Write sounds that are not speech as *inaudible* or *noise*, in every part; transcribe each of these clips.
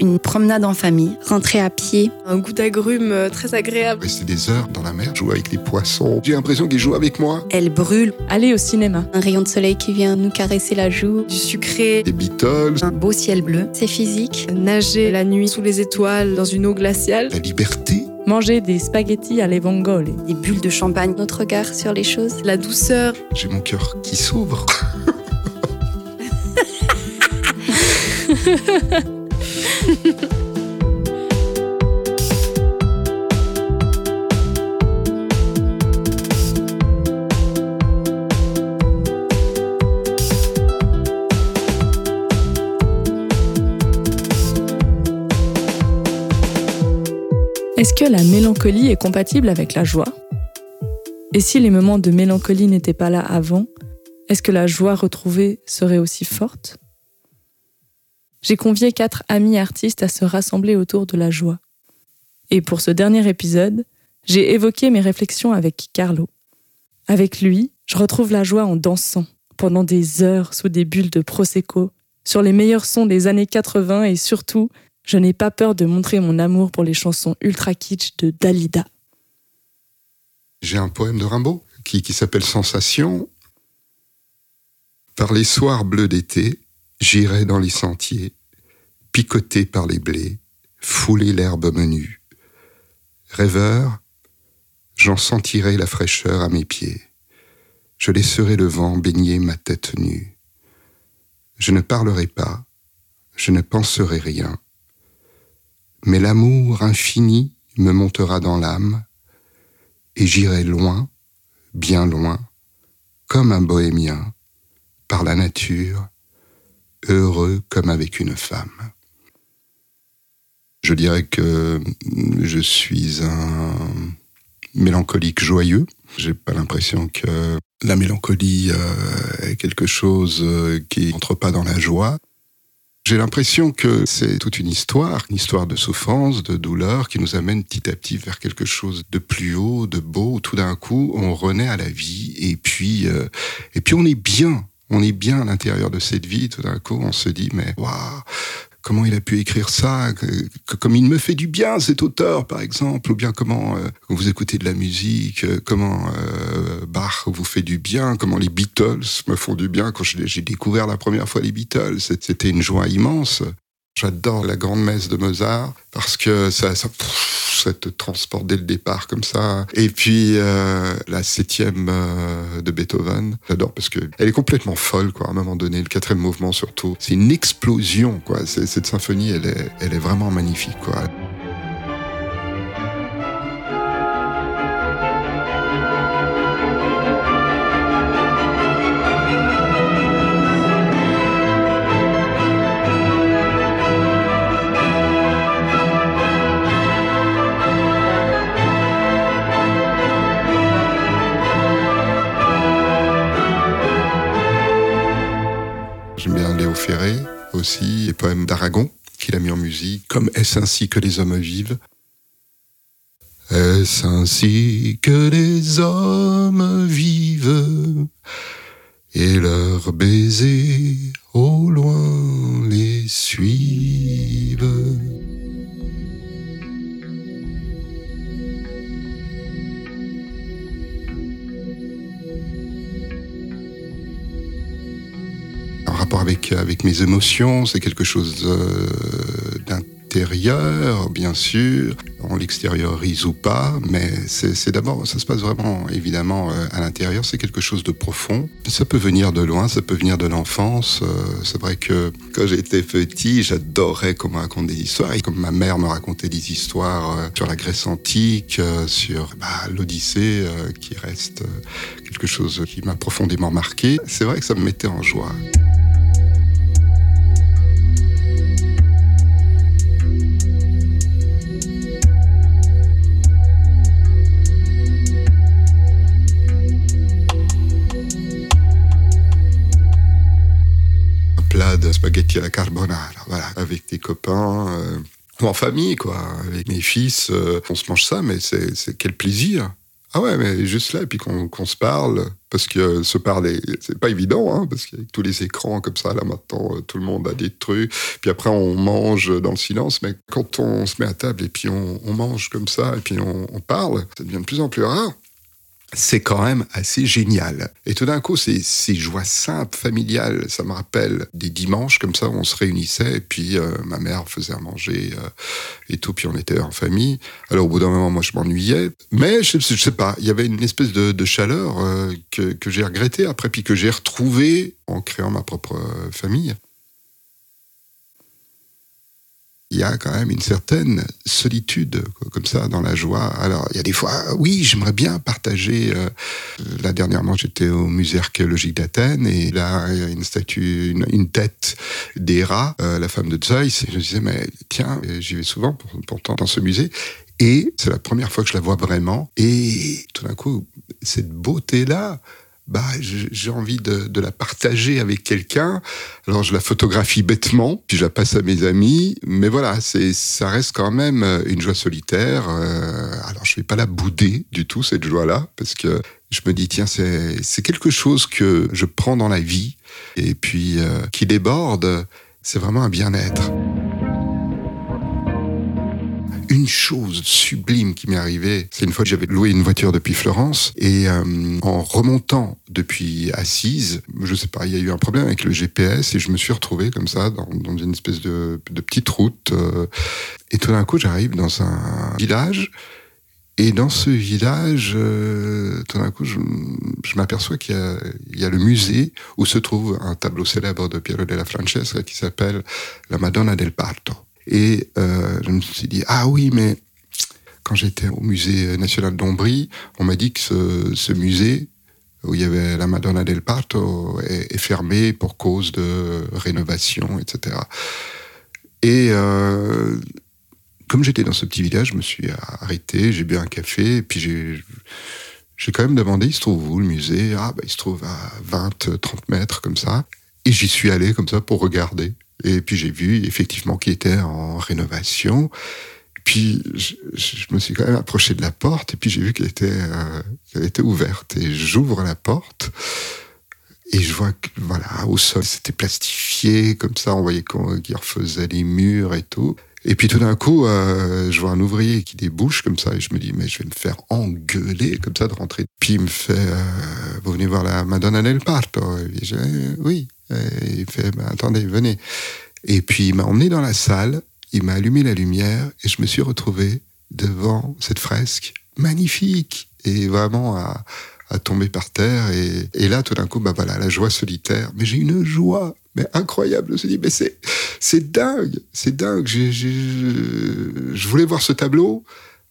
une promenade en famille. Rentrer à pied. Un goût d'agrumes euh, très agréable. Rester des heures dans la mer, jouer avec les poissons. J'ai l'impression qu'ils jouent avec moi. Elle brûle. Aller au cinéma. Un rayon de soleil qui vient nous caresser la joue. Du sucré. Des Beatles. Un beau ciel bleu. C'est physique. Nager la nuit sous les étoiles dans une eau glaciale. La liberté. Manger des spaghettis à vongole. Des bulles de champagne. Notre regard sur les choses. La douceur. J'ai mon cœur qui s'ouvre. *laughs* Est-ce que la mélancolie est compatible avec la joie? Et si les moments de mélancolie n'étaient pas là avant, est-ce que la joie retrouvée serait aussi forte? J'ai convié quatre amis artistes à se rassembler autour de la joie. Et pour ce dernier épisode, j'ai évoqué mes réflexions avec Carlo. Avec lui, je retrouve la joie en dansant pendant des heures sous des bulles de Prosecco, sur les meilleurs sons des années 80 et surtout je n'ai pas peur de montrer mon amour pour les chansons ultra kitsch de Dalida. J'ai un poème de Rimbaud qui, qui s'appelle Sensation. Par les soirs bleus d'été, j'irai dans les sentiers, picoté par les blés, fouler l'herbe menue. Rêveur, j'en sentirai la fraîcheur à mes pieds. Je laisserai le vent baigner ma tête nue. Je ne parlerai pas, je ne penserai rien mais l'amour infini me montera dans l'âme, et j'irai loin, bien loin, comme un bohémien, par la nature, heureux comme avec une femme. Je dirais que je suis un mélancolique joyeux. J'ai pas l'impression que la mélancolie euh, est quelque chose euh, qui n'entre pas dans la joie. J'ai l'impression que c'est toute une histoire, une histoire de souffrance, de douleur, qui nous amène petit à petit vers quelque chose de plus haut, de beau. Tout d'un coup, on renaît à la vie, et puis, euh, et puis on est bien. On est bien à l'intérieur de cette vie. Tout d'un coup, on se dit, mais waouh, comment il a pu écrire ça, comme il me fait du bien cet auteur par exemple, ou bien comment euh, vous écoutez de la musique, euh, comment euh, Bach vous fait du bien, comment les Beatles me font du bien quand j'ai découvert la première fois les Beatles, c'était une joie immense. J'adore la grande messe de Mozart parce que ça, ça, ça, te transporte dès le départ comme ça. Et puis euh, la septième euh, de Beethoven, j'adore parce que elle est complètement folle quoi. À un moment donné, le quatrième mouvement surtout, c'est une explosion quoi. Cette symphonie, elle est, elle est vraiment magnifique quoi. Aussi, les poèmes d'Aragon qu'il a mis en musique, comme Est-ce ainsi que les hommes vivent? Est-ce ainsi que les hommes vivent? Et leurs baisers au loin les suivent avec, mes émotions, c'est quelque chose euh, d'intérieur, bien sûr. On l'extériorise ou pas, mais c'est d'abord, ça se passe vraiment évidemment euh, à l'intérieur, c'est quelque chose de profond. Ça peut venir de loin, ça peut venir de l'enfance. Euh, c'est vrai que quand j'étais petit, j'adorais qu'on me raconte des histoires, et comme ma mère me racontait des histoires sur la Grèce antique, sur bah, l'Odyssée, qui reste quelque chose qui m'a profondément marqué. C'est vrai que ça me mettait en joie. De spaghetti à la carbonara, voilà, avec des copains, euh, ou en famille, quoi. Avec mes fils, euh, on se mange ça, mais c'est quel plaisir Ah ouais, mais juste là, et puis qu'on qu'on se parle, parce que se parler, c'est pas évident, hein, parce qu'avec tous les écrans comme ça, là maintenant, euh, tout le monde a des trucs. Puis après, on mange dans le silence, mais quand on se met à table et puis on, mange comme ça, et puis on parle, ça devient de plus en plus rare c'est quand même assez génial. Et tout d'un coup, ces, ces joies simples, familiales, ça me rappelle des dimanches comme ça où on se réunissait et puis euh, ma mère faisait à manger euh, et tout, puis on était en famille. Alors au bout d'un moment, moi je m'ennuyais, mais je, je sais pas, il y avait une espèce de, de chaleur euh, que, que j'ai regretté après, puis que j'ai retrouvé en créant ma propre euh, famille il y a quand même une certaine solitude comme ça dans la joie. Alors il y a des fois, oui, j'aimerais bien partager. Euh, là dernièrement, j'étais au musée archéologique d'Athènes et là il y a une statue, une, tête d'Héra, euh, la femme de Zeus. Et je me disais mais tiens, j'y vais souvent pour, pourtant dans ce musée. Et c'est la première fois que je la vois vraiment. Et tout d'un coup, cette beauté-là, bah, j'ai envie de, la partager avec quelqu'un. Alors je la photographie bêtement, puis je la passe à mes amis. Mais voilà, ça reste quand même une joie solitaire. Euh, alors je vais pas la bouder du tout cette joie-là, parce que je me dis tiens c'est, c'est quelque chose que je prends dans la vie et puis euh, qui déborde. C'est vraiment un bien-être chose sublime qui m'est arrivée, c'est une fois que j'avais loué une voiture depuis Florence et euh, en remontant depuis Assise, je sais pas, il y a eu un problème avec le GPS et je me suis retrouvé comme ça dans, une espèce de, petite route euh, et tout d'un coup j'arrive dans un village et dans ce village, euh, tout d'un coup, je, je m'aperçois qu'il y, y, a le musée où se trouve un tableau célèbre de Piero della Francesca qui s'appelle La Madonna del Parto. Et euh, je me suis dit, ah oui, mais quand j'étais au musée national d'Ombrie, on m'a dit que ce, musée où il y avait la Madonna del Parto est, est fermé pour cause de rénovation, etc. Et euh, comme j'étais dans ce petit village, je me suis arrêté, j'ai bu un café, et puis j'ai j'ai quand même demandé, il se trouve où le musée? Ah, bah, il se trouve à 20, 30 mètres, comme ça. Et j'y suis allé comme ça pour regarder. Et puis j'ai vu effectivement qu'il était en rénovation. Puis je, me suis quand même approché de la porte et puis j'ai vu qu'elle était, euh, qu'elle était ouverte. Et j'ouvre la porte et je vois que voilà au sol c'était plastifié comme ça. On voyait qu'il refaisait les murs et tout. Et puis tout d'un coup, euh, je vois un ouvrier qui débouche comme ça et je me dis mais je vais me faire engueuler comme ça de rentrer. Puis il me fait euh, vous venez voir la Madonna del Parto? Oui. Et il fait bah, attendez venez. Et puis il m'a emmené dans la salle, il m'a allumé la lumière et je me suis retrouvé devant cette fresque magnifique et vraiment à, à tomber par terre. Et, là, tout d'un coup, bah voilà, la joie solitaire. Mais j'ai une joie, mais incroyable. Je me suis dit, mais c'est, dingue, c'est dingue. Je voulais voir ce tableau.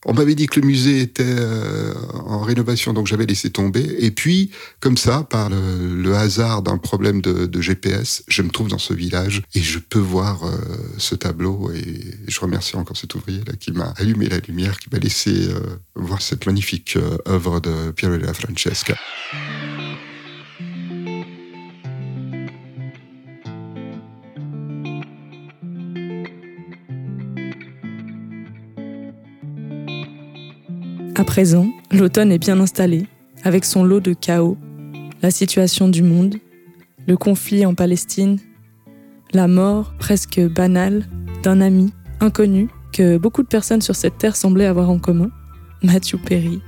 On m'avait dit que le musée était euh, en rénovation, donc j'avais laissé tomber. Et puis, comme ça, par le, hasard d'un problème de, GPS, je me trouve dans ce village et je peux voir euh, ce tableau. Et je remercie encore cet ouvrier là qui m'a allumé la lumière, qui m'a laissé euh, voir cette magnifique œuvre de Piero della Francesca. À présent, l'automne est bien installé, avec son lot de chaos, la situation du monde, le conflit en Palestine, la mort presque banale d'un ami inconnu que beaucoup de personnes sur cette terre semblaient avoir en commun, Matthew Perry,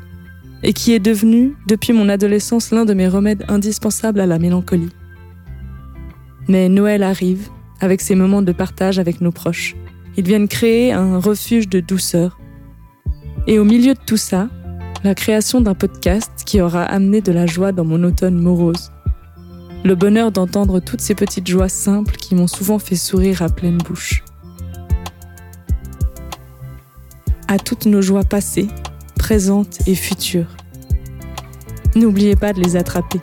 et qui est devenu, depuis mon adolescence, l'un de mes remèdes indispensables à la mélancolie. Mais Noël arrive, avec ses moments de partage avec nos proches. Ils viennent créer un refuge de douceur, et au milieu de tout ça, la création d'un podcast qui aura amené de la joie dans mon automne morose. Le bonheur d'entendre toutes ces petites joies simples qui m'ont souvent fait sourire à pleine bouche. À toutes nos joies passées, présentes et futures. N'oubliez pas de les attraper.